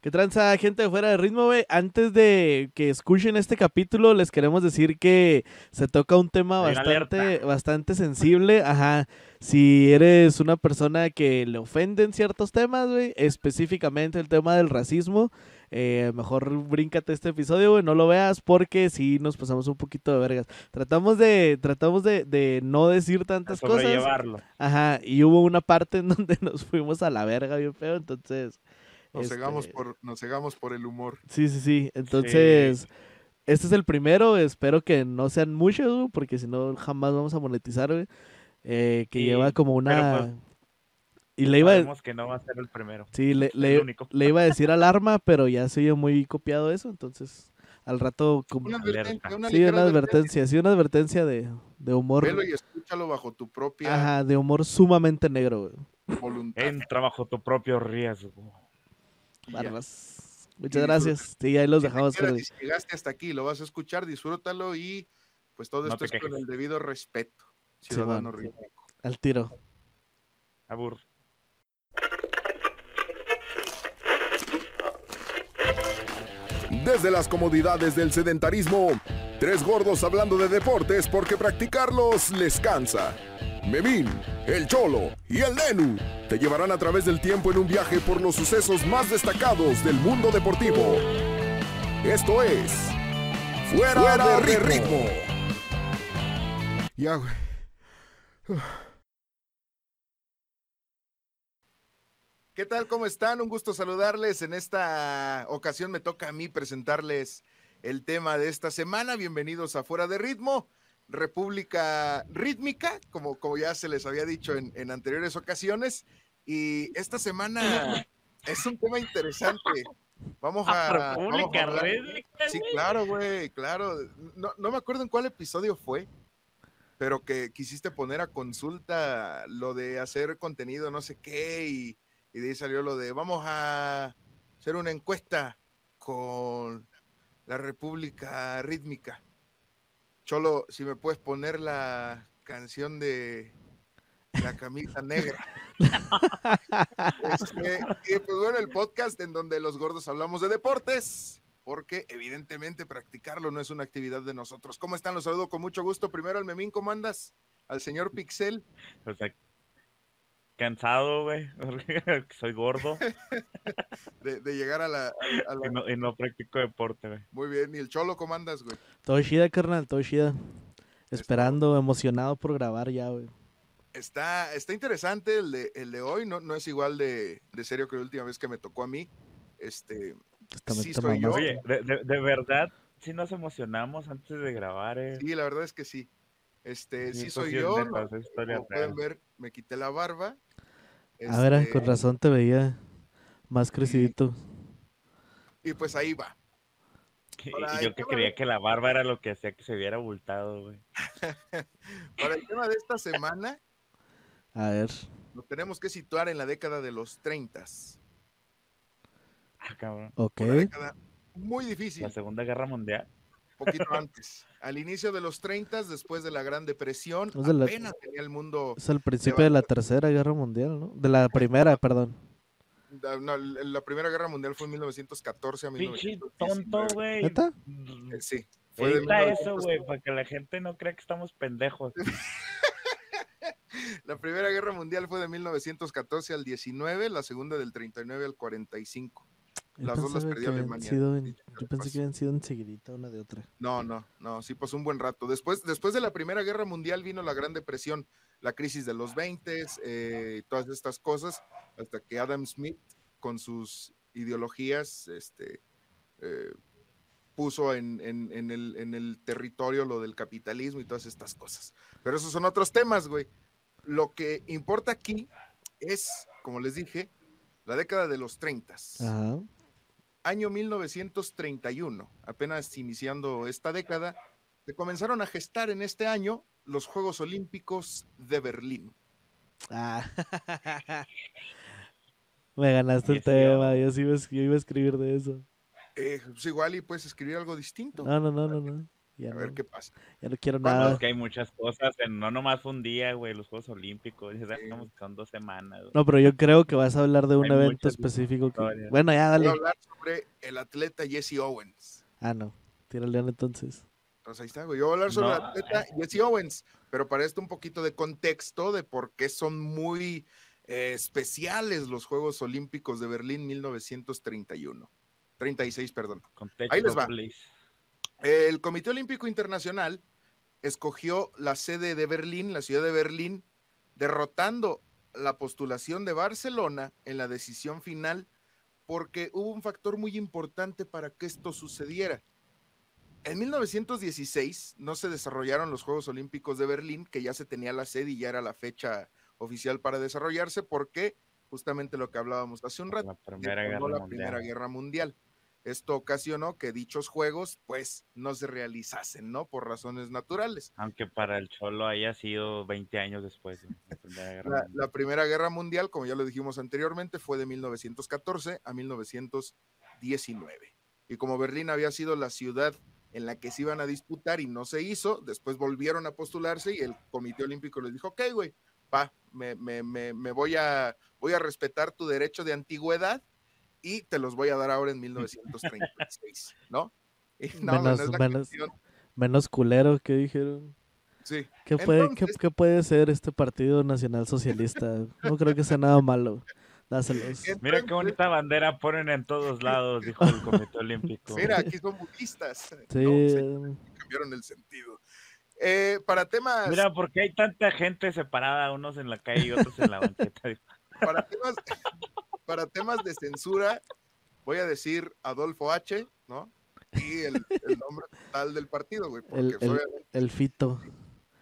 ¿Qué tranza, gente de fuera de ritmo, güey? Antes de que escuchen este capítulo, les queremos decir que se toca un tema Hay bastante, bastante sensible. Ajá. Si eres una persona que le ofenden ciertos temas, güey, específicamente el tema del racismo, eh, mejor bríncate este episodio, güey, no lo veas porque sí nos pasamos un poquito de vergas. Tratamos de, tratamos de, de no decir tantas cosas. Ajá, y hubo una parte en donde nos fuimos a la verga bien feo, entonces... Nos, este, cegamos por, nos cegamos por el humor. Sí, sí, sí. Entonces, este es el primero. Espero que no sean muchos, porque si no, jamás vamos a monetizar, güey. Eh, que Sí, lleva como una... pues, y le iba, a- Sabemos que no va a ser el primero. sí, le, le, le iba a decir alarma, pero ya se oye muy copiado eso, entonces al rato... como- Una advertencia, una Sí, una advertencia, sí, una advertencia de, de humor... Velo y escúchalo bajo tu propia Ajá, de humor sumamente negro, güey. Entra bajo tu propio riesgo. Barbas. Muchas gracias. Sí, ahí los dejamos si llegaste hasta aquí, lo vas a escuchar, disfrútalo y pues todo No esto es con el debido respeto. Sí, Ciudadano rítmico. al tiro. Abur. Desde las comodidades del sedentarismo, tres gordos hablando de deportes porque practicarlos les cansa. Memín, el Cholo y el Nenu te llevarán a través del tiempo en un viaje por los sucesos más destacados del mundo deportivo. Esto es Fuera, de, ritmo. Ya, güey. ¿Qué tal? ¿Cómo están? Un gusto saludarles. En esta ocasión me toca a mí presentarles el tema de esta semana. Bienvenidos a Fuera de Ritmo, República Rítmica, como, como ya se les había dicho en, en anteriores ocasiones. Y esta semana es un tema interesante. Vamos a, vamos a República hablar- Rítmica, Sí, claro, güey, claro. No, no me acuerdo en cuál episodio fue, pero que quisiste poner a consulta lo de hacer contenido, no sé qué, y, y de ahí salió lo de vamos a hacer una encuesta con la República Rítmica. Cholo, si me puedes poner la canción de la camisa negra. Este, y pues bueno, el podcast en donde los gordos hablamos de deportes, porque evidentemente practicarlo no es una actividad de nosotros. ¿Cómo están? Los saludo con mucho gusto. Primero al Memín, ¿cómo andas? Al señor Pixel. O sea, cansado, güey. Soy gordo De, de llegar a la, a la- y no, y no practico deporte, güey. Muy bien. ¿Y el Cholo cómo andas, güey? Todo chida, carnal, todo chida. Esperando, emocionado por grabar ya, güey. Está, está interesante el de, el de hoy, no, no es igual de, de serio que la última vez que me tocó a mí. Este, Sí, soy yo. Oye, de, de- de verdad, sí nos emocionamos antes de grabar, eh. sí, la verdad es que sí. Este, sí, soy sí es yo. Como pueden ver, me quité la barba. A ver, Este, con razón te veía más crecidito. Y pues ahí va. Y yo que creía de- que la barba era lo que hacía que se viera abultado, güey. Para el tema de esta semana, A ver. lo tenemos que situar en la década de los 30. Ah, cabrón. Ok. Una década muy difícil, La Segunda Guerra Mundial. Poquito antes. Al inicio de los 30, después de la Gran Depresión, Es de la- apenas tenía el mundo. Es el principio de la tercera guerra mundial, ¿no? De la primera, perdón. no, la Primera Guerra Mundial fue en 1914 a Pinche 1919. tonto, güey. ¿Neta? Eh, Sí, fue de eso, 1900. güey, para que la gente no crea que estamos pendejos. La Primera Guerra Mundial fue de 1914 al 19, la segunda del 39 al 45. Las dos las perdió Alemania, sido en- yo pensé que habían sido enseguidita una de otra. No, no, no, sí pasó un buen rato. Después, después de la Primera Guerra Mundial vino la Gran Depresión, la crisis de los 20, eh, todas estas cosas, hasta que Adam Smith, con sus ideologías, este, eh, puso en, en- en el, en el territorio lo del capitalismo y todas estas cosas. Pero esos son otros temas, güey. Lo que importa aquí es, como les dije, la década de los 30 Ajá. Año 1931, apenas iniciando esta década, se comenzaron a gestar en este año los Juegos Olímpicos de Berlín. Ah. Me ganaste el tema, yo sí yo iba a escribir de eso. Eh, pues igual y puedes escribir algo distinto. No, no, no, no, no. Ya a no, ver qué pasa. ya no quiero nada. Es que hay muchas cosas, en, no nomás un día, güey, los Juegos Olímpicos, Sí. son dos semanas. güey. No, pero yo creo que vas a hablar de un Hay evento específico. que-. Bueno, ya Voy a dale. hablar sobre el atleta Jesse Owens. Ah, no. León entonces. Entonces ahí está, güey. Yo voy a hablar sobre el atleta Jesse Owens, pero para esto un poquito de contexto de por qué son muy eh, especiales los Juegos Olímpicos de Berlín 1931. 36, perdón. Contexto, Ahí les va. please. El Comité Olímpico Internacional escogió la sede de Berlín, la ciudad de Berlín, derrotando la postulación de Barcelona en la decisión final porque hubo un factor muy importante para que esto sucediera. En 1916 no se desarrollaron los Juegos Olímpicos de Berlín, que ya se tenía la sede y ya era la fecha oficial para desarrollarse, porque justamente lo que hablábamos hace un rato, La Primera Guerra la Mundial. Primera Guerra Mundial. Esto ocasionó que dichos juegos, pues, no se realizasen, ¿no? Por razones naturales. Aunque para el Cholo haya sido 20 años después. de la Primera Guerra La, Mundial. la Primera Guerra Mundial, como ya lo dijimos anteriormente, fue de 1914 a 1919. Y como Berlín había sido la ciudad en la que se iban a disputar y no se hizo, después volvieron a postularse y el Comité Olímpico les dijo, ok, güey, va, me, me- me- me voy, a, voy a respetar tu derecho de antigüedad y te los voy a dar ahora en 1936, ¿no? Y no, no, no Menos- menos-. Menos culero que dijeron. Sí, ¿Qué puede, qué- puede ser este Partido Nacional Socialista? No creo que sea nada malo. Dáselos. Mira qué bonita bandera ponen en todos lados, dijo el Comité Olímpico. Mira, aquí son budistas. Sí, eh, cambiaron el sentido. Eh, para temas, Mira, porque hay tanta gente separada, unos en la calle y otros en la banqueta. para temas, para temas de censura, voy a decir Adolfo H, ¿no? Y el, el nombre total del partido, güey. Porque El- el- el fito.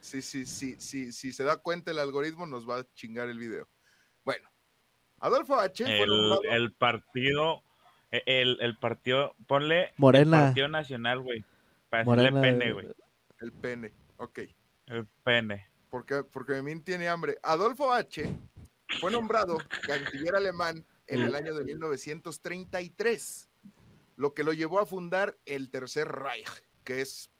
sí, sí, sí, sí, si se da cuenta el algoritmo, nos va a chingar el video. Bueno, Adolfo H El, el partido, e, el, el partido, ponle Morena. Partido Nacional, güey. Para decirle Morena. pene, güey. el pene. Ok. El pene. porque, porque Memín tiene hambre. Adolfo H. fue nombrado canciller alemán en el año de 1933, lo que lo llevó a fundar el Tercer Reich, que es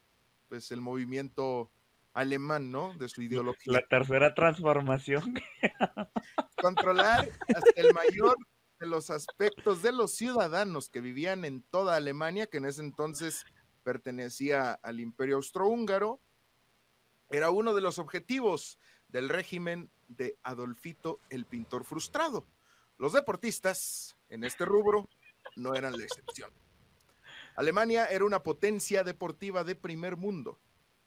pues el movimiento alemán, ¿no? De su ideología. La tercera transformación. Controlar hasta el mayor de los aspectos de los ciudadanos que vivían en toda Alemania, que en ese entonces pertenecía al Imperio Austrohúngaro, era uno de los objetivos del régimen de Adolfito el pintor frustrado. Los deportistas en este rubro no eran la excepción. Alemania era una potencia deportiva de primer mundo.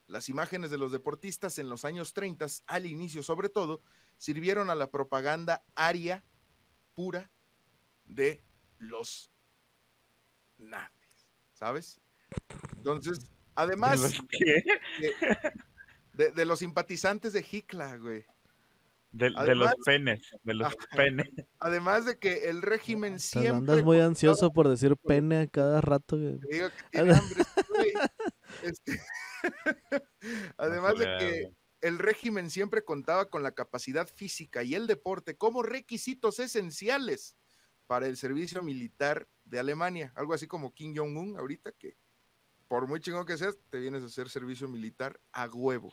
Las imágenes de los deportistas en los años 30, al inicio sobre todo, sirvieron a la propaganda aria pura de los nazis, ¿sabes? Entonces, además ¿De los qué? de, de los simpatizantes de Hitler, güey. De, de los penes. De los penes. Además de que el régimen Te siempre... andas muy ansioso por decir pene a cada rato. güey. Te digo que tiene hambre este güey. Además de que el régimen siempre contaba con la capacidad física y el deporte como requisitos esenciales para el servicio militar de Alemania. Algo así como Kim Jong-un ahorita, que por muy chingón que seas, te vienes a hacer servicio militar a huevo.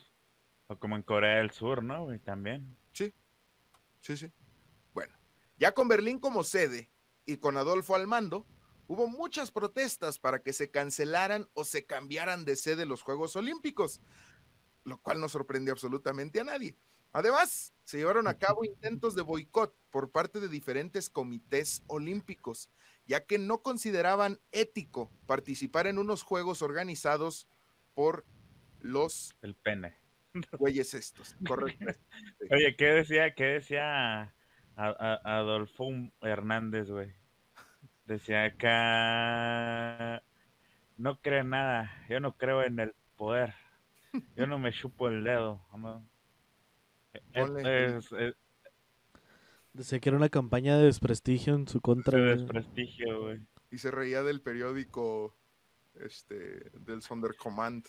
O como en Corea del Sur, ¿no? También. Sí, sí. Bueno, ya con Berlín como sede y con Adolfo al mando, hubo muchas protestas para que se cancelaran o se cambiaran de sede los Juegos Olímpicos, lo cual no sorprendió absolutamente a nadie. Además, se llevaron a cabo intentos de boicot por parte de diferentes comités olímpicos, ya que no consideraban ético participar en unos juegos organizados por los El pene. güeyes estos. Correcto. Oye, ¿qué decía, qué decía Adolfo Hernández, güey? Decía acá, no creo en nada, yo no creo en el poder, yo no me chupo el dedo. no. Es- Ponle- es- es- Decía que era una campaña de desprestigio en su contra. güey. desprestigio, güey. y se reía del periódico este del Sonderkommand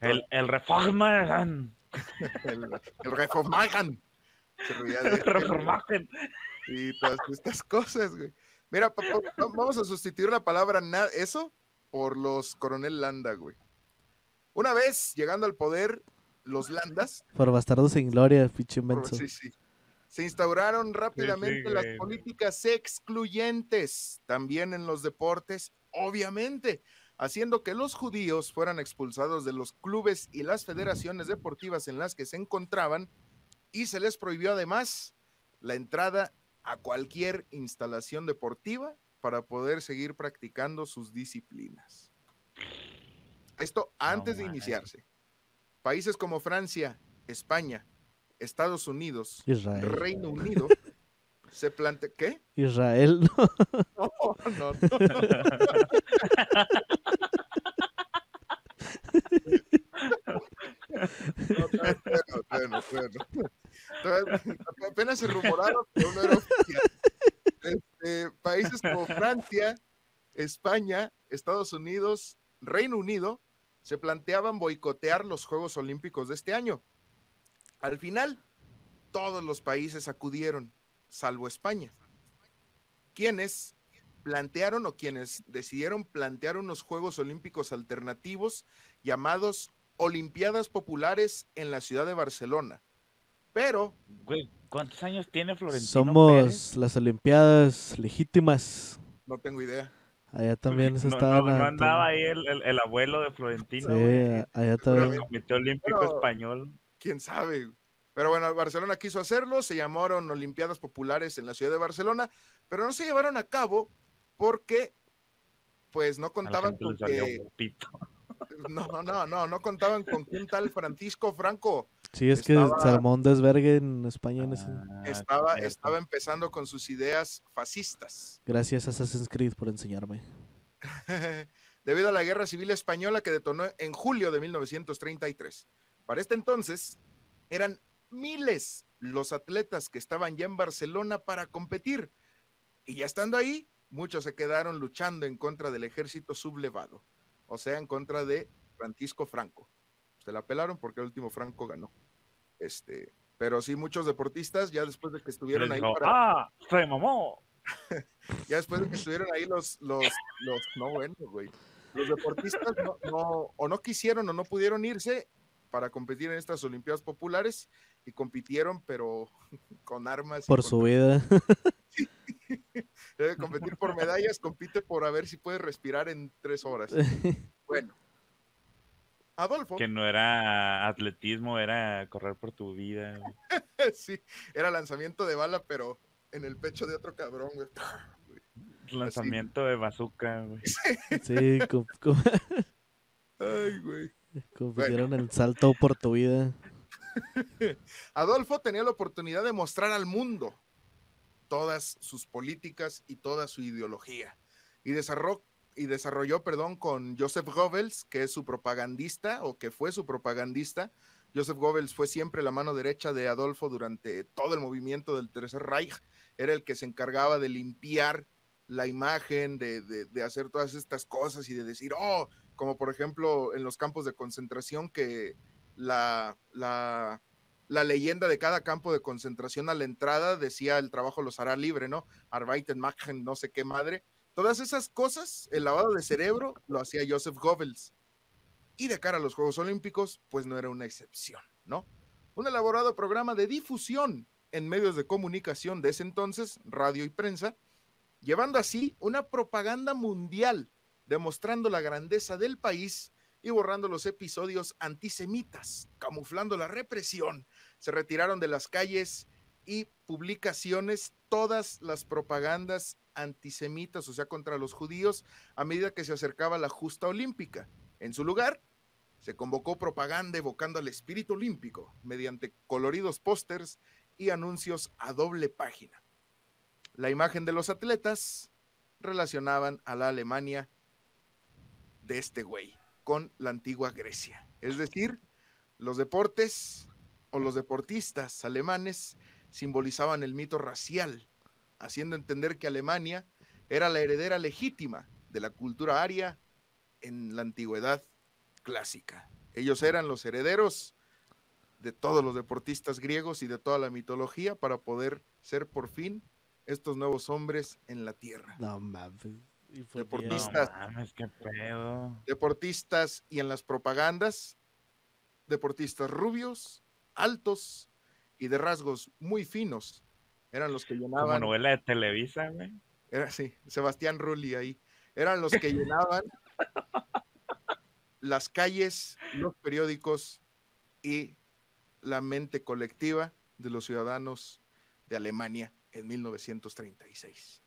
El, el Reforma, el, el Reformagen. el Reformagen. y todas estas cosas güey. mira pa- pa- va- vamos a sustituir la palabra na- eso por los coronel Landa güey una vez llegando al poder los Landas Por bastardo sin gloria, pinche por- menso. sí, sí. Se instauraron rápidamente las güey. políticas excluyentes también en los deportes, obviamente, haciendo que los judíos fueran expulsados de los clubes y las federaciones deportivas en las que se encontraban y se les prohibió además la entrada a cualquier instalación deportiva para poder seguir practicando sus disciplinas. Esto antes de iniciarse. Países como Francia, España, Estados Unidos, Israel. Reino Unido se plantea ¿qué? Israel, ¿no? No, no, no. No, todavía no, todavía no, todavía no. Todavía- Apenas se rumoraron, pero no era oficial. Este, países como Francia, España, Estados Unidos, Reino Unido se planteaban boicotear los Juegos Olímpicos de este año. Al final, todos los países acudieron, salvo España, quienes plantearon o quienes decidieron plantear unos Juegos Olímpicos alternativos llamados Olimpiadas Populares en la ciudad de Barcelona. Pero Güey, ¿cuántos años tiene Florentino Somos Pérez? las Olimpiadas legítimas. no tengo idea. Allá también se No, estaban. no, no a- andaba ahí el, el- el abuelo de Florentino, Sí, güey, allá el también. Comité Olímpico Pero- Español. quién sabe. Pero bueno, Barcelona quiso hacerlo, se llamaron Olimpiadas Populares en la ciudad de Barcelona, pero no se llevaron a cabo porque pues no contaban con que. No, no, no, no contaban con un tal Francisco Franco Sí, es que estaba- un desvergue en España en ese. Ah, estaba, estaba empezando con sus ideas fascistas. Gracias a Assassin's Creed por enseñarme. debido a la guerra civil española que detonó en julio de 1933. Para este entonces, eran miles los atletas que estaban ya en Barcelona para competir. Y ya estando ahí, muchos se quedaron luchando en contra del ejército sublevado, o sea, en contra de Francisco Franco. Se la pelaron porque el último Franco ganó. Este, pero sí, muchos deportistas, ya después de que estuvieron ahí para- ¡Ah! ¡Se mamó! ya después de que estuvieron ahí los, los, los, no bueno, güey. Los deportistas no, no- o no quisieron o no pudieron irse para competir en estas Olimpiadas Populares y compitieron, pero con armas. y Por su vida. Debe competir por medallas, compite por a ver si puede respirar en tres horas. Bueno. Adolfo, Que no era atletismo, era correr por tu vida. sí, era lanzamiento de bala, pero en el pecho de otro cabrón, güey. Lanzamiento de bazooka, güey. Sí, com- com- Ay, güey. compitieron en salto por tu vida. Adolfo tenía la oportunidad de mostrar al mundo todas sus políticas y toda su ideología. Y desarrolló, y desarrolló perdón, con Joseph Goebbels, que es su propagandista o que fue su propagandista. Joseph Goebbels fue siempre la mano derecha de Adolfo durante todo el movimiento del Tercer Reich. Era el que se encargaba de limpiar la imagen, de, de- hacer todas estas cosas y de decir, oh, como por ejemplo en los campos de concentración que la, la, la leyenda de cada campo de concentración a la entrada decía el trabajo los hará libre, ¿no? Arbeiten machen, no sé qué madre. Todas esas cosas, el lavado de cerebro lo hacía Joseph Goebbels. Y de cara a los Juegos Olímpicos, pues no era una excepción, ¿no? Un elaborado programa de difusión en medios de comunicación de ese entonces, radio y prensa, llevando así una propaganda mundial, demostrando la grandeza del país y borrando los episodios antisemitas, camuflando la represión. Se retiraron de las calles y publicaciones todas las propagandas antisemitas, o sea, contra los judíos, a medida que se acercaba la justa olímpica. En su lugar, se convocó propaganda evocando al espíritu olímpico mediante coloridos pósters y anuncios a doble página. La imagen de los atletas relacionaban a la Alemania de este güey con la antigua Grecia. Es decir, los deportes o los deportistas alemanes simbolizaban el mito racial, haciendo entender que Alemania era la heredera legítima de la cultura aria en la antigüedad clásica. Ellos eran los herederos de todos los deportistas griegos y de toda la mitología para poder ser por fin estos nuevos hombres en la tierra. No mames. Y fue No. Deportistas. mames, qué pedo. deportistas y en las propagandas, deportistas rubios, altos y de rasgos muy finos. Eran los que Como llenaban. novela de Televisa, güey. Era sí, Sebastián Rulli ahí. Eran los que llenaban las calles, los periódicos y la mente colectiva de los ciudadanos de Alemania en 1936.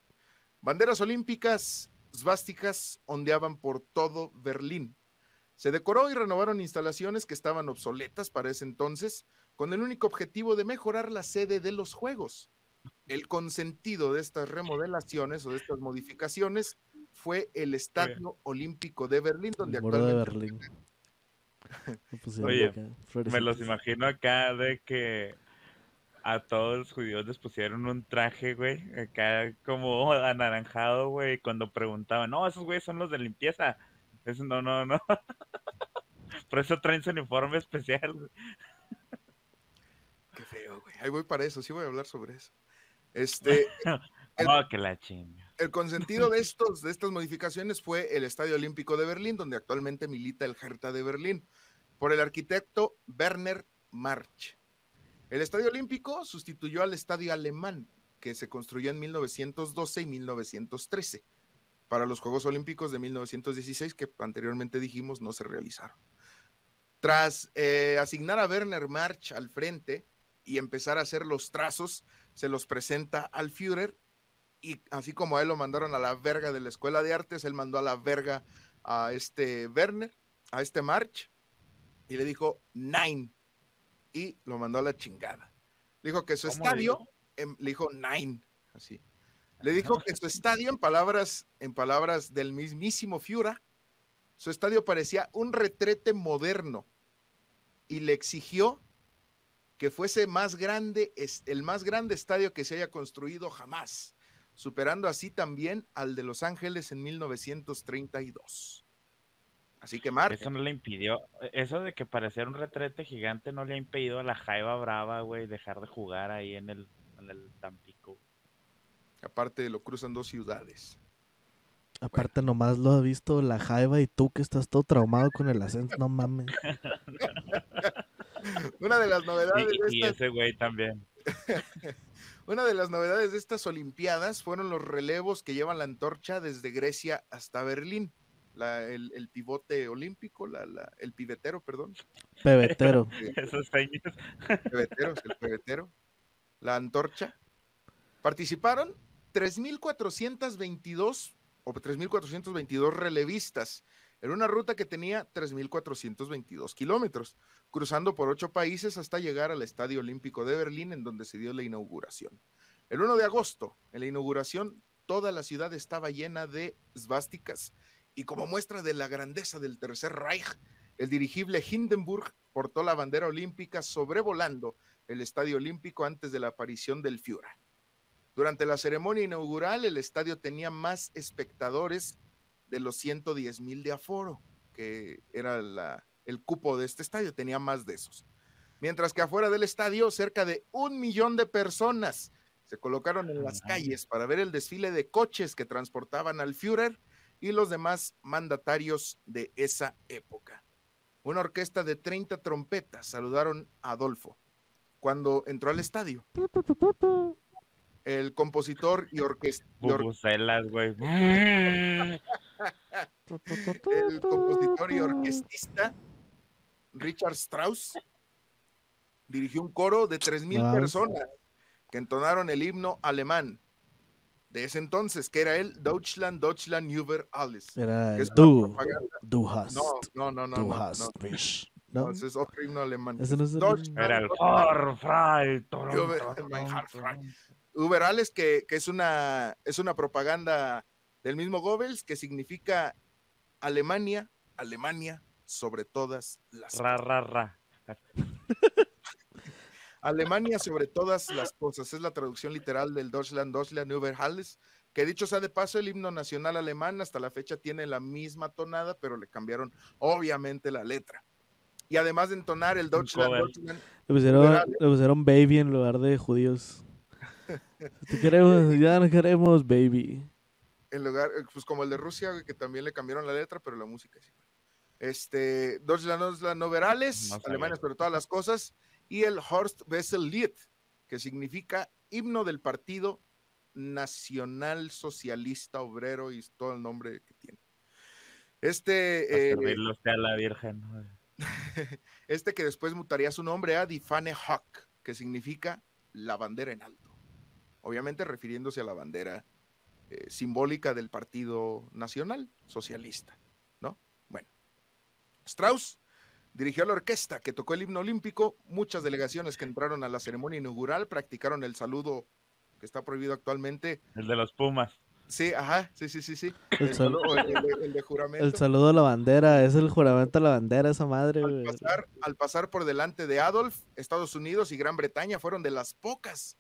Banderas olímpicas svásticas ondeaban por todo Berlín. Se decoró y renovaron instalaciones que estaban obsoletas para ese entonces, con el único objetivo de mejorar la sede de los Juegos. El consentido de estas remodelaciones o de estas modificaciones fue el Estadio Olímpico de Berlín, donde El muro de actualmente Berlín. Oye, Me los imagino acá de que a todos los judíos les pusieron un traje, güey, acá como anaranjado, güey, cuando preguntaban, no, esos güeyes son los de limpieza. Eso no, no, no. Por eso traen su uniforme especial, güey. Feo, güey. Ahí voy para eso, sí voy a hablar sobre eso. Este, El- Oh, que la chinga. el consentido de, estos, de estas modificaciones fue el Estadio Olímpico de Berlín, donde actualmente milita el Hertha de Berlín, por el arquitecto Werner March. El Estadio Olímpico sustituyó al Estadio Alemán, que se construyó en 1912 y 1913, para los Juegos Olímpicos de 1916, que anteriormente dijimos no se realizaron. Tras eh, asignar a Werner March al frente y empezar a hacer los trazos, se los presenta al Führer y así como a él lo mandaron a la verga de la escuela de artes, él mandó a la verga a este Werner, a este March, y le dijo nine, y lo mandó a la chingada. Le dijo que su ¿Cómo le estadio, dijo? le dijo nine, así. Le dijo que su estadio, en palabras, en palabras del mismísimo Führer, su estadio parecía un retrete moderno y le exigió que fuese más grande, es el más grande estadio que se haya construido jamás superando así también al de Los Ángeles en 1932. Así que Mark, Eso no le impidió, eso de que pareciera un retrete gigante no le ha impedido a la Jaiba Brava, güey, dejar de jugar ahí en el, en el Tampico. aparte lo cruzan dos ciudades. Aparte, nomás lo ha visto la Jaiba y tú que estás todo traumado con el ascenso. No mames. Una de las novedades Y, de y estas, ese güey también. una de las novedades de estas Olimpiadas fueron los relevos que llevan la antorcha desde Grecia hasta Berlín. La- el, el pivote olímpico, la- la- el pibetero, perdón. Pebetero. Esos señas. pebetero, es el pebetero, la antorcha. Participaron 3.422 o 3.422 relevistas en una ruta que tenía 3.422 kilómetros, cruzando por ocho países hasta llegar al Estadio Olímpico de Berlín, en donde se dio la inauguración. El 1 de agosto, en la inauguración, toda la ciudad estaba llena de svásticas y como muestra de la grandeza del Tercer Reich, el dirigible Hindenburg portó la bandera olímpica sobrevolando el Estadio Olímpico antes de la aparición del Führer. Durante la ceremonia inaugural, el estadio tenía más espectadores de los 110 mil de aforo, que era la- el cupo de este estadio, tenía más de esos. Mientras que afuera del estadio, cerca de un millón de personas se colocaron en las Ajá. calles para ver el desfile de coches que transportaban al Führer y los demás mandatarios de esa época. Una orquesta de 30 trompetas saludaron a Adolfo cuando entró al estadio. El compositor y, orquesta, güey. el compositor y orquestista Richard Strauss dirigió un coro de 3.000 Strauss. personas que entonaron el himno alemán de ese entonces, que era el Deutschland, Deutschland über alles. Era el du. Du hast. No, no, no, no. Du no, hast no, mich. no, ¿No? ese es otro himno alemán. Ese no es el- Era el Heartfrei. Über alles, que, que es, una, es una propaganda del mismo Goebbels que significa Alemania, Alemania sobre todas las Ra, ra, ra. Alemania sobre todas las cosas. Es la traducción literal del Deutschland, Deutschland über alles. Que dicho sea de paso, el himno nacional alemán hasta la fecha tiene la misma tonada, pero le cambiaron obviamente la letra. Y además de entonar el Deutschland. Deutschland, Le pusieron, Liberales. le pusieron baby en lugar de judíos. Te queremos, ya no queremos baby. En lugar, eh, pues como el de Rusia, que también le cambiaron la letra, pero la música es igual. Este, Deutschland, Deutschland, no verales, No sabía. Alemania sobre todas las cosas, y el Horst Wessel Lied, que significa himno del Partido Nacional Socialista Obrero y todo el nombre que tiene. Este, eh, a la Virgen. este que después mutaría su nombre a Difane Hawk, que significa la bandera en alto. Obviamente refiriéndose a la bandera eh, simbólica del Partido Nacional Socialista, ¿no? Bueno, Strauss dirigió la orquesta que tocó el himno olímpico. Muchas delegaciones que entraron a la ceremonia inaugural practicaron el saludo que está prohibido actualmente. El de los Pumas. Sí, ajá, sí, sí, sí, sí. El El, sal- saludo, el- el- el de juramento. El saludo a la bandera, es el juramento a la bandera, esa madre, al güey. pasar, al pasar por delante de Adolf, Estados Unidos y Gran Bretaña fueron de las pocas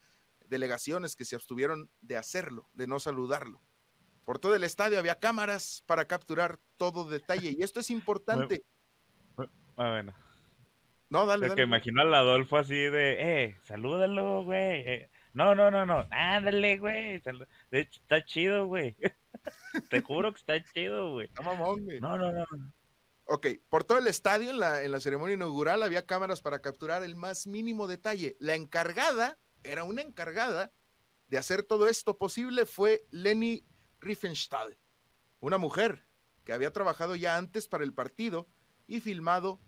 delegaciones que se abstuvieron de hacerlo, de no saludarlo. Por todo el estadio había cámaras para capturar todo detalle y esto es importante. Ah, bueno. No, dale, Es que dale. imagino al Adolfo así de, eh, salúdalo, güey. eh, no, no, no, no, ándale, güey. salu- De hecho, está chido, güey. Te juro que está chido, güey. Está mamón, güey. No, no, no. Ok, por todo el estadio en la, en la ceremonia inaugural había cámaras para capturar el más mínimo detalle. La encargada, era una encargada de hacer todo esto posible, fue Leni Riefenstahl, una mujer que había trabajado ya antes para el partido y filmado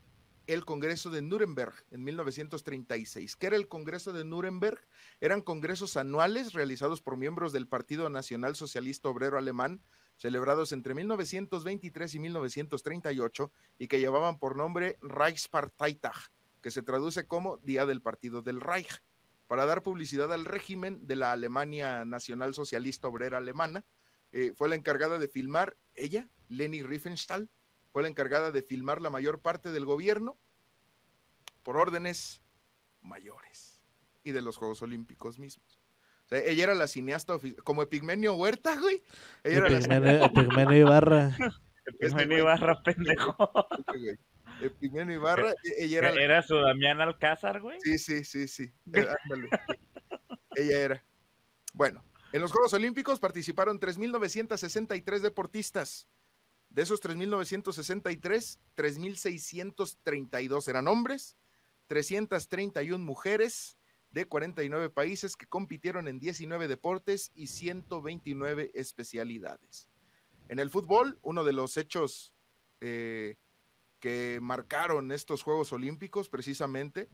el Congreso de Nuremberg en 1936. ¿Qué era el Congreso de Nuremberg? Eran congresos anuales realizados por miembros del Partido Nacional Socialista Obrero Alemán celebrados entre 1923 y 1938 y que llevaban por nombre Reichsparteitag, que se traduce como Día del Partido del Reich, para dar publicidad al régimen de la Alemania Nacional Socialista Obrera Alemana. Eh, fue la encargada de filmar, ella, Leni Riefenstahl, fue la encargada de filmar la mayor parte del gobierno por órdenes mayores y de los Juegos Olímpicos mismos. O sea, ella era la cineasta, ofi- como Epigmenio Huerta, güey. Ella era la Epigmenio Epigmenio Ibarra. Epigmenio. Ibarra, pendejo. Epigmenio Ibarra, e- ella era, la- Era su Damián Alcázar, güey. Sí, sí, sí, sí. Eh, ándale. Ella era. Bueno, en los Juegos Olímpicos participaron 3.963 deportistas. De esos 3.963, 3.632 eran hombres, 331 mujeres de 49 países que compitieron en 19 deportes y 129 especialidades. En el fútbol, uno de los hechos eh, que marcaron estos Juegos Olímpicos precisamente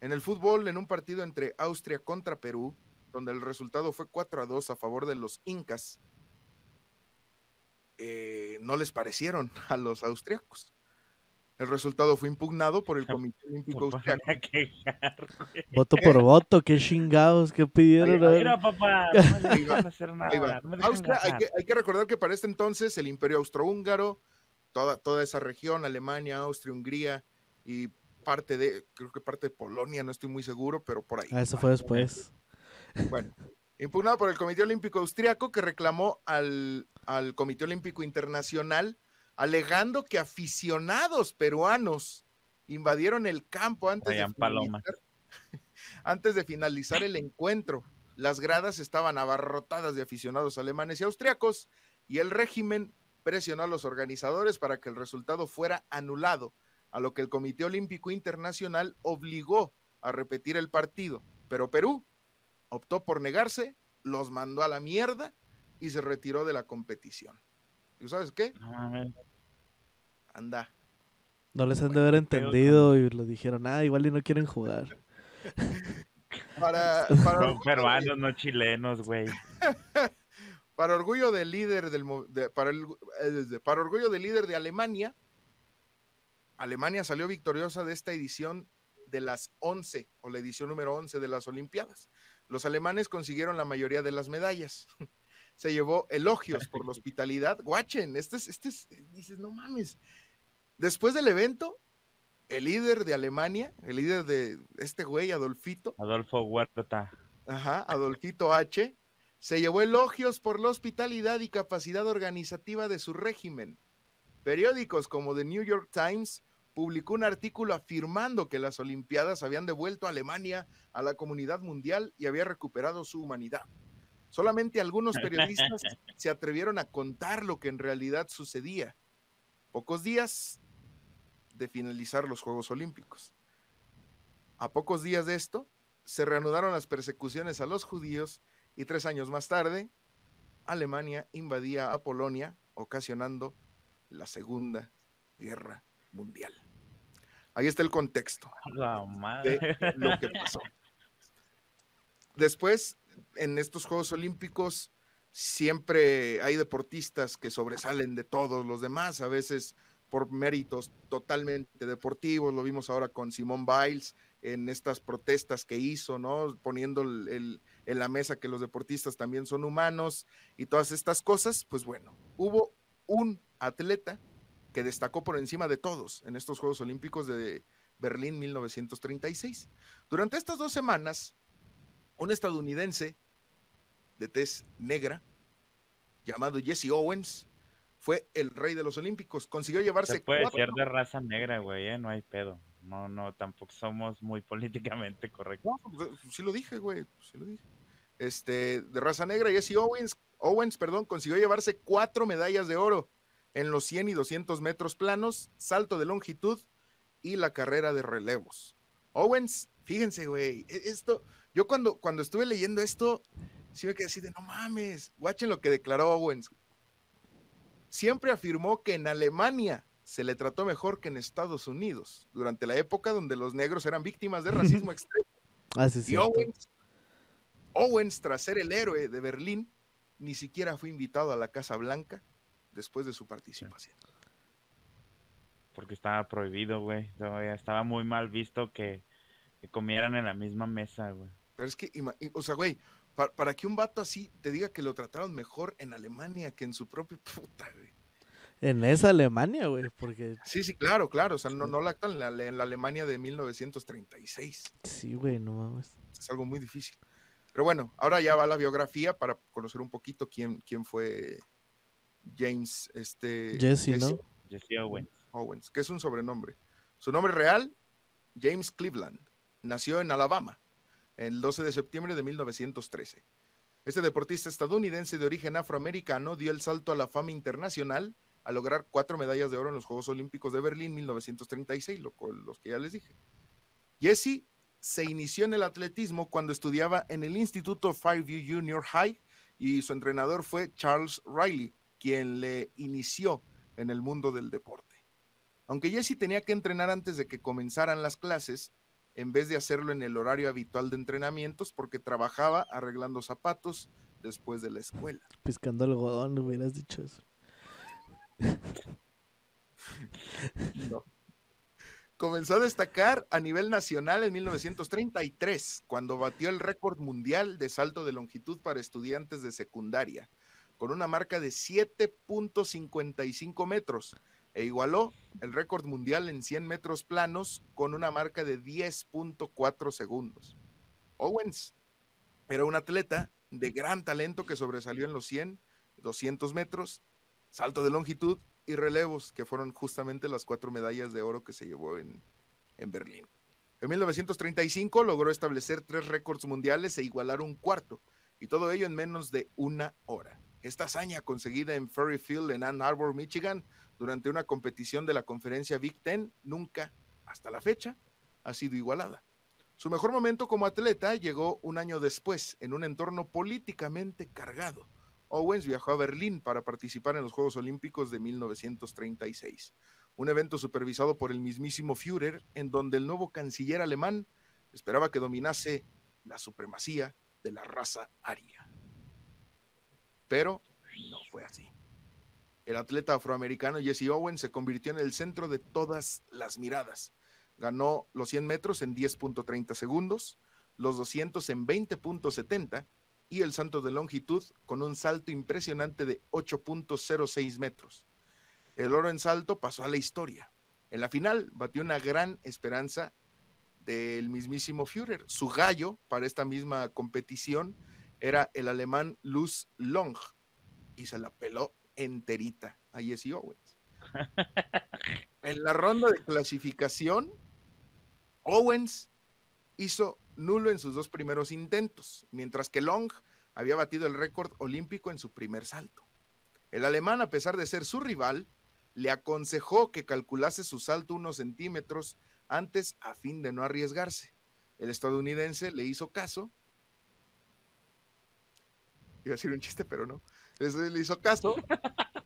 en el fútbol, en un partido entre Austria contra Perú, donde el resultado fue 4 a 2 a favor de los incas, eh, no les parecieron a los austriacos. El resultado fue impugnado por el Comité Olímpico Austriaco. Voto por voto, qué chingados, qué pidieron. Mira, papá, no me hacer nada. va. no me dejan Austria, hay ganar. que, hay que recordar que para este entonces el Imperio Austrohúngaro, toda, toda esa región, Alemania, Austria, Hungría y parte de, creo que parte de Polonia, no estoy muy seguro, pero por ahí. Ah, eso fue después. Bueno, impugnado por el Comité Olímpico Austriaco que reclamó al, al Comité Olímpico Internacional alegando que aficionados peruanos invadieron el campo antes de, antes de finalizar el encuentro. Las gradas estaban abarrotadas de aficionados alemanes y austriacos y el régimen presionó a los organizadores para que el resultado fuera anulado, a lo que el Comité Olímpico Internacional obligó a repetir el partido. Pero Perú optó por negarse, los mandó a la mierda y se retiró de la competición. ¿Y sabes qué? Anda. No les han de haber entendido y lo dijeron, ah, igual y no quieren jugar. Para, para, Son peruanos, no chilenos, güey. para orgullo del líder del de- para, el- eh, de- para orgullo del líder de Alemania, Alemania salió victoriosa de esta edición de las 11 o la edición número 11 de las Olimpiadas. Los alemanes consiguieron la mayoría de las medallas. Se llevó elogios por la hospitalidad. Guachen, este es, este es, dices, no mames. Después del evento, el líder de Alemania, el líder de este güey, Adolfito, Adolfo Huerta. Ajá, Adolfito H. Se llevó elogios por la hospitalidad y capacidad organizativa de su régimen. Periódicos como The New York Times publicó un artículo afirmando que las Olimpiadas habían devuelto a Alemania a la comunidad mundial y había recuperado su humanidad. Solamente algunos periodistas se atrevieron a contar lo que en realidad sucedía. Pocos días de finalizar los Juegos Olímpicos. A pocos días de esto, se reanudaron las persecuciones a los judíos y tres años más tarde, Alemania invadía a Polonia, ocasionando la Segunda Guerra Mundial. Ahí está el contexto La madre. de lo que pasó. Después, en estos Juegos Olímpicos, siempre hay deportistas que sobresalen de todos los demás, a veces por méritos totalmente deportivos. Lo vimos ahora con Simón Biles en estas protestas que hizo, ¿no? Poniendo el- el- en la mesa que los deportistas también son humanos y todas estas cosas. Pues bueno, hubo un atleta que destacó por encima de todos en estos Juegos Olímpicos de Berlín 1936. Durante estas dos semanas, un estadounidense de tez negra llamado Jesse Owens fue el rey de los Olímpicos. Consiguió llevarse Se puede cuatro- ser de raza negra, güey, ¿eh? No hay pedo. No, no, tampoco somos muy políticamente correctos. No, pues, sí lo dije, güey, sí lo dije. Este, de raza negra, Jesse Owens, Owens, perdón, consiguió llevarse cuatro medallas de oro en los 100 y 200 metros planos, salto de longitud y la carrera de relevos. Owens, fíjense, güey, e- esto, yo cuando, cuando estuve leyendo esto, sí me quedé así de, no mames, guachen lo que declaró Owens. Siempre afirmó que en Alemania se le trató mejor que en Estados Unidos, durante la época donde los negros eran víctimas de racismo extremo. Ah, Y. Owens, Owens, tras ser el héroe de Berlín, ni siquiera fue invitado a la Casa Blanca después de su participación. Porque estaba prohibido, güey. Todavía Estaba muy mal visto que, que comieran en la misma mesa, güey. Pero es que, o sea, güey, pa- para, que un vato así te diga que lo trataron mejor en Alemania que en su propio puta, güey. En esa Alemania, güey, porque Sí, sí, claro, claro. O sea, no, no la actual en la, en la Alemania de 1936. sí, güey, no mames. Es algo muy difícil. Pero bueno, ahora ya va la biografía para conocer un poquito quién, quién fue James, este, Jesse, ¿no? Jesse Owens. Owens, que es un sobrenombre. Su nombre real, James Cleveland. Nació en Alabama el 12 de septiembre de 1913. Este deportista estadounidense de origen afroamericano dio el salto a la fama internacional al lograr cuatro medallas de oro en los Juegos Olímpicos de Berlín 1936, lo cual- los que ya les dije. Jesse se inició en el atletismo cuando estudiaba en el Instituto Fairview Junior High y su entrenador fue Charles Riley, quien le inició en el mundo del deporte. Aunque Jesse tenía que entrenar antes de que comenzaran las clases, en vez de hacerlo en el horario habitual de entrenamientos, porque trabajaba arreglando zapatos después de la escuela. Piscando algodón, hubieras dicho eso. No. Comenzó a destacar a nivel nacional en 1933, cuando batió el récord mundial de salto de longitud para estudiantes de secundaria, con una marca de 7.55 metros, e igualó el récord mundial en 100 metros planos con una marca de 10.4 segundos. Owens era un atleta de gran talento que sobresalió en los 100, 200 metros, salto de longitud y relevos, que fueron justamente las cuatro medallas de oro que se llevó en, en Berlín. En 1935 logró establecer tres récords mundiales e igualar un cuarto, y todo ello en menos de una hora. Esta hazaña conseguida en Ferry Field en Ann Arbor, Michigan, durante una competición de la conferencia Big Ten, nunca, hasta la fecha, ha sido igualada. Su mejor momento como atleta llegó un año después, en un entorno políticamente cargado. Owens viajó a Berlín para participar en los Juegos Olímpicos de 1936, un evento supervisado por el mismísimo Führer, en donde el nuevo canciller alemán esperaba que dominase la supremacía de la raza aria. Pero no fue así. El atleta afroamericano Jesse Owens se convirtió en el centro de todas las miradas. Ganó los 100 metros en 10.30 segundos, los 200 en 20.70 y el salto de longitud con un salto impresionante de 8.06 metros. El oro en salto pasó a la historia. En la final batió una gran esperanza del mismísimo Führer. Su gallo para esta misma competición era el alemán Luz Long y se la peló enterita a Jesse Owens. En la ronda de clasificación, Owens hizo nulo en sus dos primeros intentos, mientras que Long había batido el récord olímpico en su primer salto. El alemán, a pesar de ser su rival, le aconsejó que calculase su salto unos centímetros antes a fin de no arriesgarse. el estadounidense le hizo caso. Iba a decir un chiste, pero no. Le hizo caso.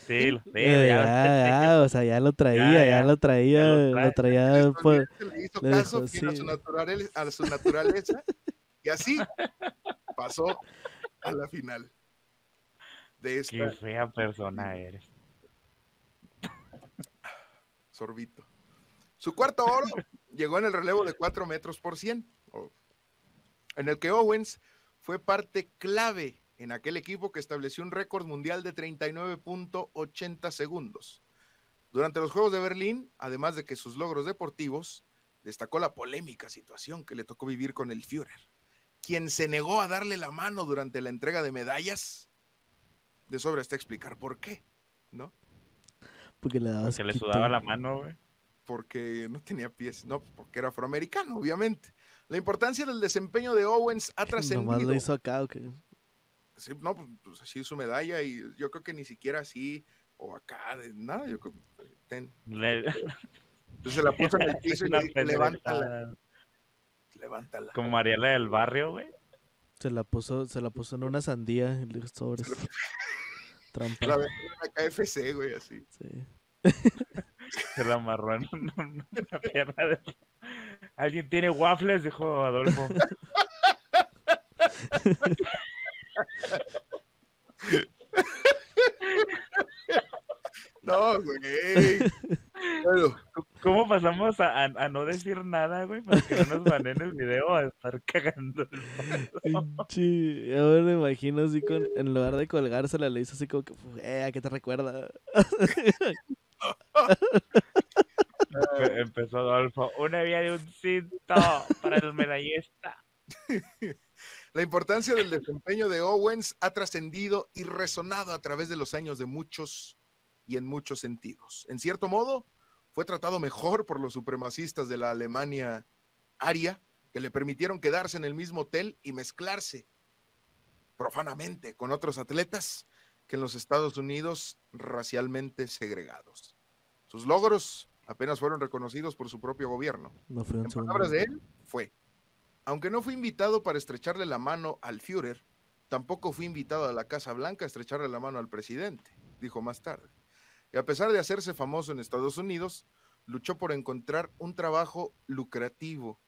Sí, ya- ya, ya, o sea, ya lo traía, ya, ya, lo traía, ya lo traía por... le hizo le caso a, su naturaleza, a su naturaleza y así pasó a la final de esta Qué fea persona eres. sorbito. Su cuarto oro llegó en el relevo de 4 metros por 100, o- en el que Owens fue parte clave en aquel equipo que estableció un récord mundial de 39.80 segundos. Durante los Juegos de Berlín, además de que sus logros deportivos, destacó la polémica situación que le tocó vivir con el Führer, quien se negó a darle la mano durante la entrega de medallas. De sobra está explicar por qué, ¿no? Porque le daba Se le sudaba la mano, güey. porque no tenía pies, no, porque era afroamericano, obviamente. La importancia del desempeño de Owens ha Nomás trascendido. lo hizo acá, ¿o qué? Sí, no, pues, pues, así su medalla y yo creo que ni siquiera así o acá, de nada, yo creo que ten. Le- Entonces la puso en el piso y le dije, levántala. Como Mariela del barrio, güey. Se la puso, se la puso en una sandía y le dijo, sobres. Trampa. La en la KFC, güey, así. Sí. Se la amarró en una, una pierna de... ¿Alguien tiene waffles? Dijo Adolfo. No, güey. Bueno, ¿Cómo pasamos a, a- a no decir nada, güey? Para que no nos baneen el video a estar cagando. Pinche, yo me imagino así con, en lugar de colgársela, le hizo así como que, eh, ¿a qué te recuerda? Empe- Empezó Adolfo. Una vía de un cinto para el medallista. La importancia del desempeño de Owens ha trascendido y resonado a través de los años de muchos y en muchos sentidos. En cierto modo, fue tratado mejor por los supremacistas de la Alemania aria, que le permitieron quedarse en el mismo hotel y mezclarse profanamente con otros atletas que en los Estados Unidos racialmente segregados. Sus logros apenas fueron reconocidos por su propio gobierno. No En palabras de él, fue. Aunque no fui invitado para estrecharle la mano al Führer, tampoco fui invitado a la Casa Blanca a estrecharle la mano al presidente, dijo más tarde. Y a pesar de hacerse famoso en Estados Unidos, luchó por encontrar un trabajo lucrativo.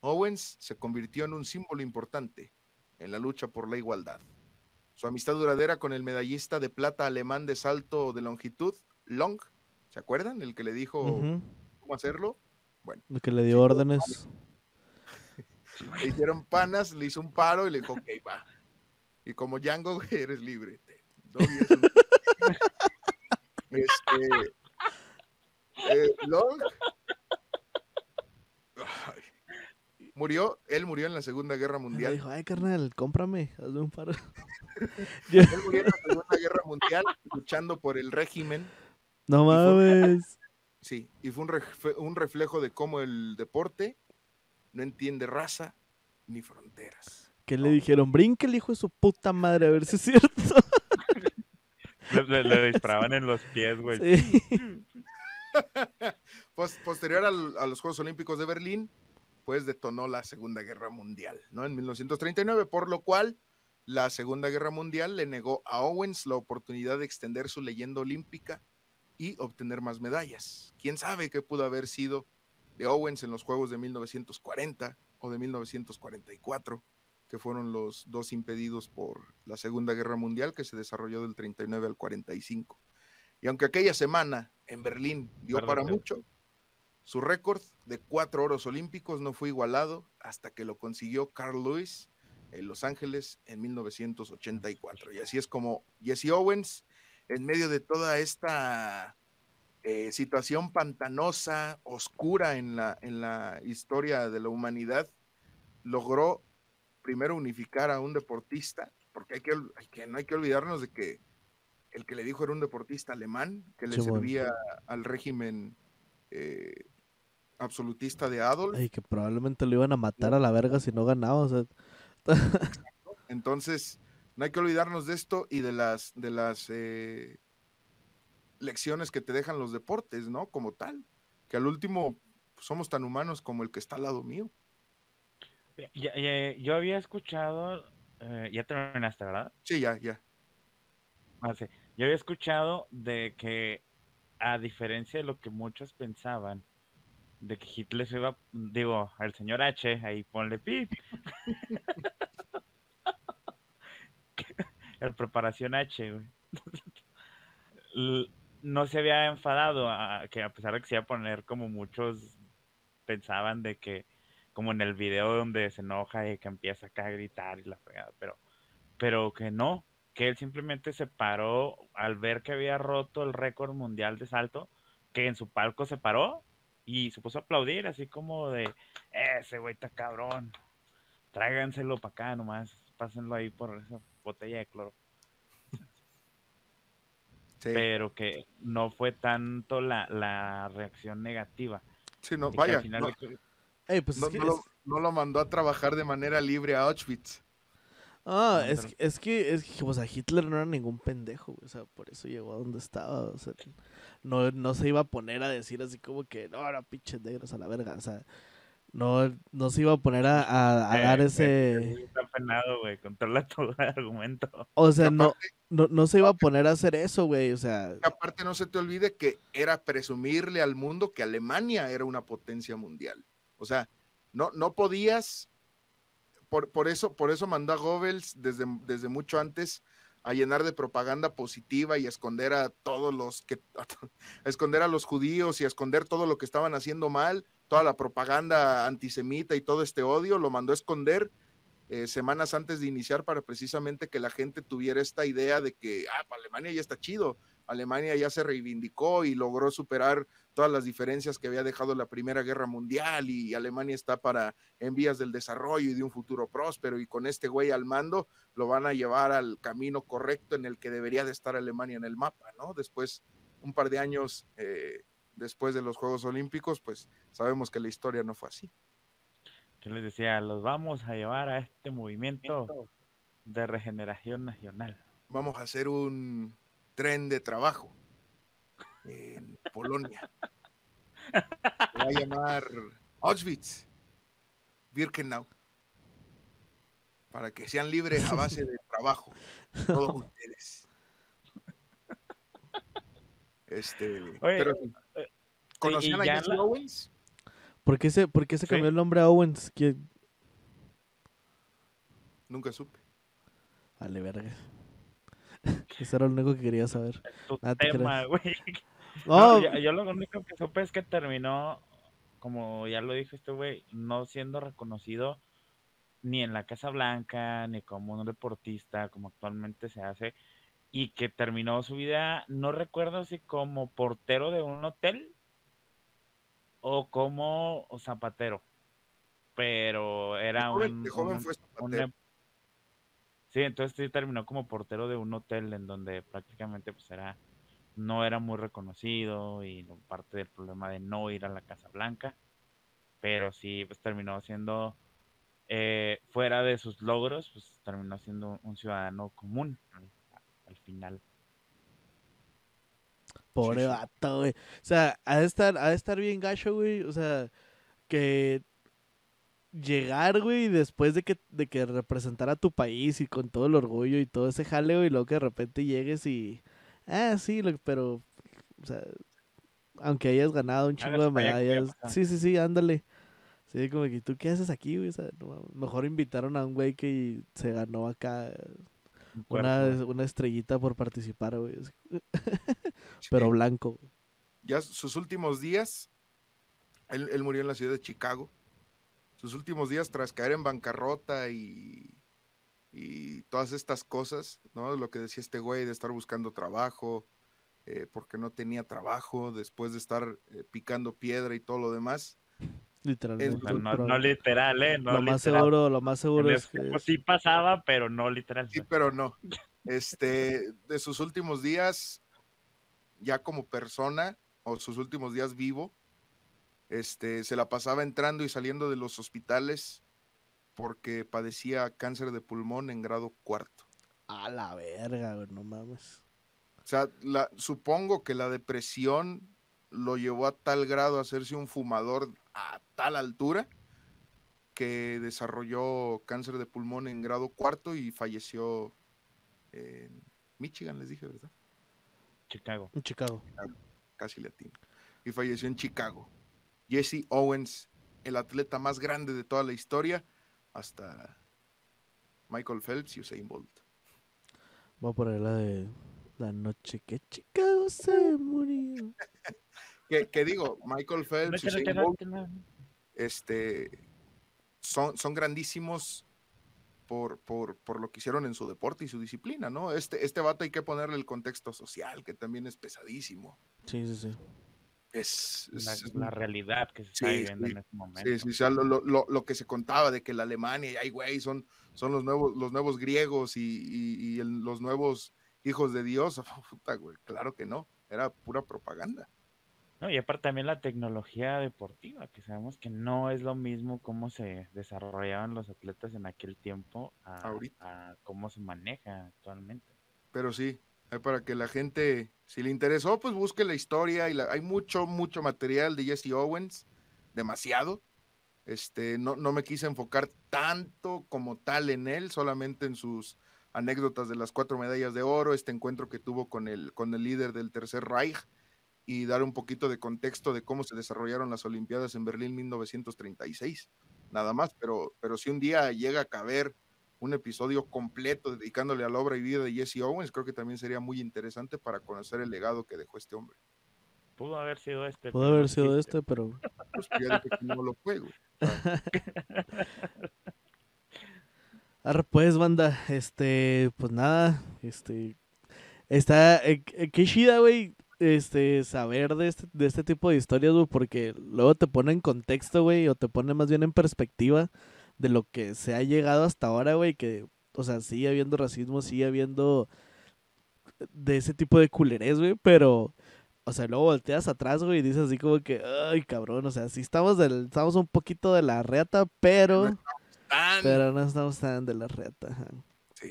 Owens se convirtió en un símbolo importante en la lucha por la igualdad. Su amistad duradera con el medallista de plata alemán de salto de longitud, Long, ¿se acuerdan? El que le dijo Ujú, cómo hacerlo. El que le dio órdenes. Le hicieron panas, le hizo un paro y le dijo, ok, va. Y como Django, eres libre. Este, eh, Long ay, murió, él murió en la Segunda Guerra Le Mundial. dijo, ay, carnal, cómprame, hazme un paro. Él murió en la Segunda Guerra Mundial luchando por el régimen. No mames. Sí, y fue un, ref- un reflejo de cómo el deporte no entiende raza ni fronteras. ¿Qué le dijeron? Brinca el hijo de su puta madre, a ver si es cierto. Le, le- le disparaban en los pies, güey. Sí. Pos- posterior al- a los Juegos Olímpicos de Berlín, pues detonó la Segunda Guerra Mundial, ¿no? En 1939, por lo cual la Segunda Guerra Mundial le negó a Owens la oportunidad de extender su leyenda olímpica y obtener más medallas. ¿Quién sabe qué pudo haber sido de Owens en los Juegos de 1940 o de 1944, que fueron los dos impedidos por la Segunda Guerra Mundial que se desarrolló del 39 al 45? Y aunque aquella semana en Berlín dio Perdón, para mucho, su récord de cuatro oros olímpicos no fue igualado hasta que lo consiguió Carl Lewis en Los Ángeles en 1984. Y así es como Jesse Owens, en medio de toda esta eh, situación pantanosa, oscura en la, en la historia de la humanidad, logró primero unificar a un deportista, porque hay que, hay que- no hay que olvidarnos de que el que le dijo era un deportista alemán que le servía al régimen eh, absolutista de Adolf. Ay, que probablemente lo iban a matar a la verga si no ganaba. O sea, Entonces, no hay que olvidarnos de esto y de las, de las eh, lecciones que te dejan los deportes, ¿no? Como tal, que al último pues, somos tan humanos como el que está al lado mío. Ya- ya- yo había escuchado, eh, ya terminaste, ¿verdad? Sí, ya, ya. Ah, sí. Yo había escuchado de que, a diferencia de lo que muchos pensaban, de que Hitler se iba, digo, al señor H, ahí ponle pip. El preparación H, güey. No se había enfadado, a, que a pesar de que se iba a poner como muchos pensaban de que, como en el video donde se enoja y que empieza acá a gritar y la fregada, pero, pero que no, que él simplemente se paró al ver que había roto el récord mundial de salto, que en su palco se paró y se puso a aplaudir, así como de, ese güey está cabrón, tráiganselo para acá nomás, pásenlo ahí por esa botella de cloro. Sí, Pero que no fue tanto la, la reacción negativa. sí, no, vaya, final no, pues no- es que no lo, es- no lo mandó a trabajar de manera libre a Auschwitz. Ah, No, es, pero- que- es que, es que, o sea, Hitler no era ningún pendejo, o sea, por eso llegó a donde estaba, o sea, no, no se iba a poner a decir así como que, no, no, pinches negros a la verga, o sea, no, no se iba a poner a, a- a Eh, dar eh, ese, Está penado, güey, controla tu argumento. o sea, no, aparte- no, no se iba a poner a hacer eso, güey, o sea, Aparte, no se te olvide que era presumirle al mundo que Alemania era una potencia mundial. O sea, no, no podías, por, por eso, por eso mandó a Goebbels desde, desde mucho antes a llenar de propaganda positiva y a esconder a todos los que, a esconder a los judíos y a esconder todo lo que estaban haciendo mal, toda la propaganda antisemita y todo este odio, lo mandó a esconder eh, semanas antes de iniciar para precisamente que la gente tuviera esta idea de que, ah, pa, Alemania ya está chido, Alemania ya se reivindicó y logró superar todas las diferencias que había dejado la Primera Guerra Mundial y Alemania está para en vías del desarrollo y de un futuro próspero y con este güey al mando lo van a llevar al camino correcto en el que debería de estar Alemania en el mapa, ¿no? Después, un par de años eh, después de los Juegos Olímpicos, pues sabemos que la historia no fue así. Yo les decía, los vamos a llevar a este movimiento de regeneración nacional. Vamos a hacer un tren de trabajo en Polonia. Se va a llamar Auschwitz, Birkenau, para que sean libres a base de trabajo, todos ustedes. Este, Oye, pero ¿Conocían a Jesse la- Owens? ¿por qué se, por qué se Sí. cambió el nombre a Owens? ¿Quién? Nunca supe. Vale, verga. Eso era lo único que quería saber. Tu Ah, te tema, güey. No, No, yo, yo lo único que supe es que terminó, como ya lo dijo este güey, no siendo reconocido ni en la Casa Blanca, ni como un deportista, como actualmente se hace, y que terminó su vida, no recuerdo si como portero de un hotel o como zapatero, pero era joven, un, de joven fue zapatero. em- Sí, entonces sí terminó como portero de un hotel en donde prácticamente pues era no era muy reconocido y parte del problema de no ir a la Casa Blanca, pero sí pues terminó siendo eh, fuera de sus logros, pues terminó siendo un ciudadano común al, al final. Pobre Sí, sí. vato, güey. O sea, ha de estar, ha de estar bien gacho, güey. O sea, que llegar, güey, después de que, de que representara a tu país y con todo el orgullo y todo ese jaleo y luego que de repente llegues y... Ah, sí, lo- pero... O sea, aunque hayas ganado un chingo de medallas. Sí, sí, sí, ándale. Sí, como que tú qué haces aquí, güey. O sea, no mejor invitaron a un güey que se ganó acá una, una estrellita por participar, güey. Pero blanco. ya sus últimos días, él, él murió en la ciudad de Chicago. Sus últimos días tras caer en bancarrota y, y todas estas cosas, ¿no? Lo que decía este güey de estar buscando trabajo, eh, porque no tenía trabajo, después de estar eh, picando piedra y todo lo demás. Literalmente. No, literal, ¿eh? No lo más literal. seguro, lo más seguro es que sí pasaba, pero no literal. Sí, pero no. Este, de sus últimos días, ya como persona, o sus últimos días vivo, este, se la pasaba entrando y saliendo de los hospitales porque padecía cáncer de pulmón en grado cuarto. a la verga, no mames. O sea, la, supongo que la depresión lo llevó a tal grado a hacerse un fumador a tal altura que desarrolló cáncer de pulmón en grado cuarto y falleció en Michigan, les dije, ¿verdad? Chicago. En Chicago. Casi latino. Y falleció en Chicago. Jesse Owens, el atleta más grande de toda la historia, hasta Michael Phelps y Usain Bolt. Voy a poner la de la noche que Chicago se murió. Que, que digo, Michael Phelps y Usain Bolt este, son, son grandísimos por, por, por lo que hicieron en su deporte y su disciplina, ¿no? Este, este vato hay que ponerle el contexto social, que también es pesadísimo. Sí, sí, sí. Es, es- La, es- la realidad que se está viviendo sí, en este momento. Sí, sí, o sea, lo, lo- lo- lo que se contaba de que la Alemania y ay, güey, son, son los nuevos, los nuevos griegos y, y- y el- los nuevos hijos de Dios. Puta, güey, claro que no, era pura propaganda. No, y aparte también la tecnología deportiva, que sabemos que no es lo mismo cómo se desarrollaban los atletas en aquel tiempo a, cómo se maneja actualmente. Pero sí, para que la gente, si le interesó, pues busque la historia y la- hay mucho, mucho material de Jesse Owens, demasiado. Este, no, no me quise enfocar tanto como tal en él, solamente en sus anécdotas de las cuatro medallas de oro, este encuentro que tuvo con el, con el líder del Tercer Reich y dar un poquito de contexto de cómo se desarrollaron las Olimpiadas en Berlín 1936, nada más, pero, pero si un día llega a caber un episodio completo dedicándole a la obra y vida de Jesse Owens, creo que también sería muy interesante para conocer el legado que dejó este hombre. Pudo haber sido este. Pudo haber sido este, pero. Pues ya dije que no lo fue, güey. Arre, pues, banda, este, pues nada, este, está, eh, eh, qué chida, güey, este, saber de este, de este tipo de historias, güey, porque luego te pone en contexto, güey, o te pone más bien en perspectiva de lo que se ha llegado hasta ahora, güey, que, o sea, sigue habiendo racismo, sigue habiendo de ese tipo de culerés, güey, pero, o sea, luego volteas atrás, güey, y dices así como que, ay, cabrón, o sea, sí estamos, del, estamos un poquito de la reata, pero... Tan- Pero no estamos tan de la ajá. Sí.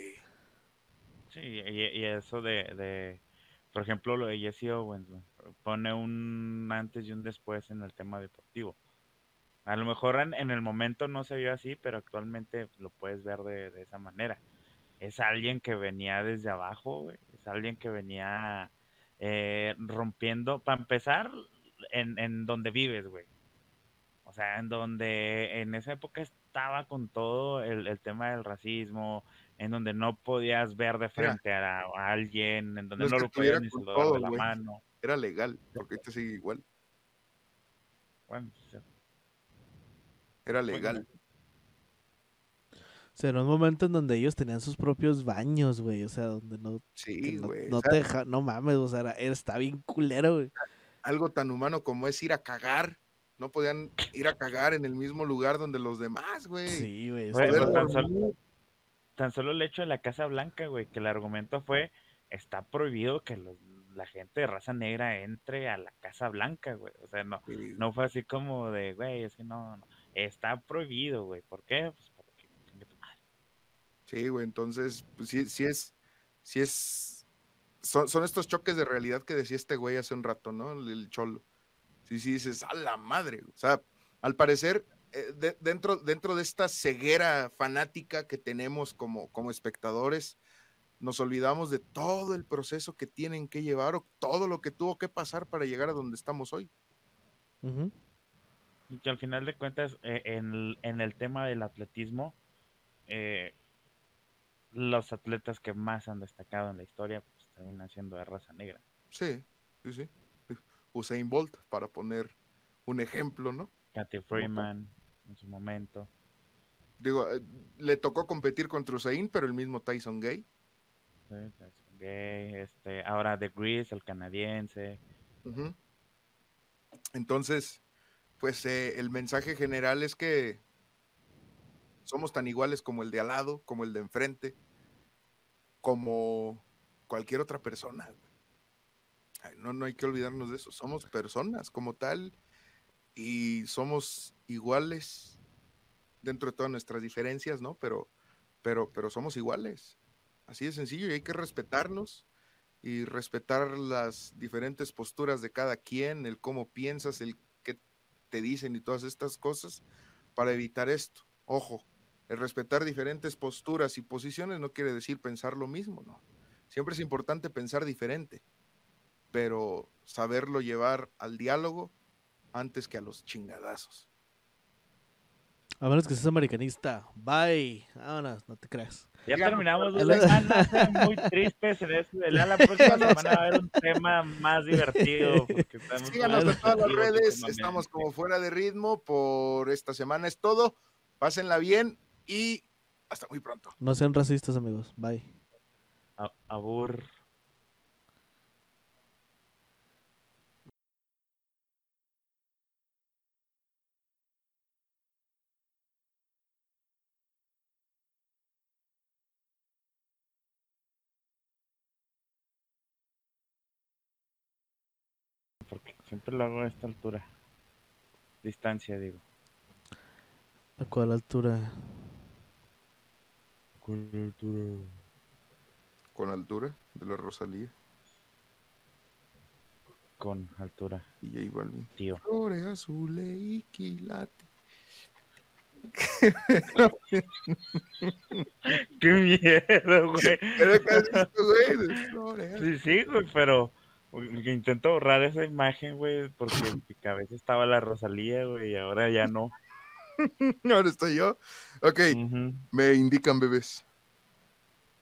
Sí, y, y eso de, de, por ejemplo, lo de Jesse Owens, pone un antes y un después en el tema deportivo. A lo mejor en, el momento no se vio así, pero actualmente lo puedes ver de, esa manera. Es alguien que venía desde abajo. Es alguien que venía eh, rompiendo, para empezar, en, en donde vives, güey. O sea, en donde en esa época estaba con todo el tema del racismo, en donde no podías ver de frente a, a alguien, en donde No lo podías ni saludar todo, de la mano. Era legal, porque este sigue igual. Bueno, sea, Era legal. O sea, era un momento en donde ellos tenían sus propios baños, güey. O sea, donde no, Sí, güey. no te deja, no mames, o sea, era, está bien culero, güey. algo tan humano como es ir a cagar. No podían ir a cagar en el mismo lugar donde los demás, güey. Sí, güey. Pues, Poder tan, solo, tan solo el hecho de la Casa Blanca, güey, que el argumento fue, está prohibido que los- la gente de raza negra entre a la Casa Blanca, güey. O sea, no, Sí, no fue así como de, güey, es que no, no, está prohibido, güey. ¿Por qué? Pues porque. Sí, güey, entonces, pues sí, sí es, sí es, son, son estos choques de realidad que decía este güey hace un rato, ¿no? El, el cholo. Sí, sí, dices, a la madre, güey". o sea, al parecer, eh, de- dentro, dentro de esta ceguera fanática que tenemos como, como espectadores, nos olvidamos de todo el proceso que tienen que llevar o todo lo que tuvo que pasar para llegar a donde estamos hoy. Y que al final de cuentas, eh, en, el, en el tema del atletismo, eh, los atletas que más han destacado en la historia, pues terminan siendo de raza negra. Sí, sí, sí. Usain Bolt, para poner un ejemplo, ¿no? Kathy Freeman, en su momento. Digo, eh, le tocó competir contra Usain, pero el mismo Tyson Gay. ¿sí? Tyson Gay, este, ahora The Grease, el canadiense. Entonces, pues eh, el mensaje general es que somos tan iguales como el de al lado, como el de enfrente, como cualquier otra persona. Ay, no, no hay que olvidarnos de eso. Somos personas como tal y somos iguales dentro de todas nuestras diferencias, ¿no? Pero, pero, pero somos iguales. Así de sencillo y hay que respetarnos y respetar las diferentes posturas de cada quien, el cómo piensas, el qué te dicen y todas estas cosas para evitar esto. Ojo, el respetar diferentes posturas y posiciones no quiere decir pensar lo mismo, ¿no? Siempre es importante pensar diferente, pero saberlo llevar al diálogo antes que a los chingadazos. A menos que seas americanista. Bye. Vámonos, no te creas. Ya terminamos dos pero- semanas muy tristes la, la próxima semana va a haber un tema más divertido. Síganos en todas las redes, estamos como fuera de ritmo por esta semana es todo. Pásenla bien y hasta muy pronto. No sean racistas, amigos. Bye. A- Abur. Siempre lo hago a esta altura. Distancia, digo. ¿A cuál altura? Con altura de la Rosalía Con altura, y J Balvin. tío. Flores azules y quilate. ¡Qué miedo, güey! Era casi güey, Sí, sí, güey, pero intento borrar esa imagen, güey, porque en mi cabeza estaba la Rosalía, güey, y ahora ya no. Ahora estoy yo. Ok, me indican bebés.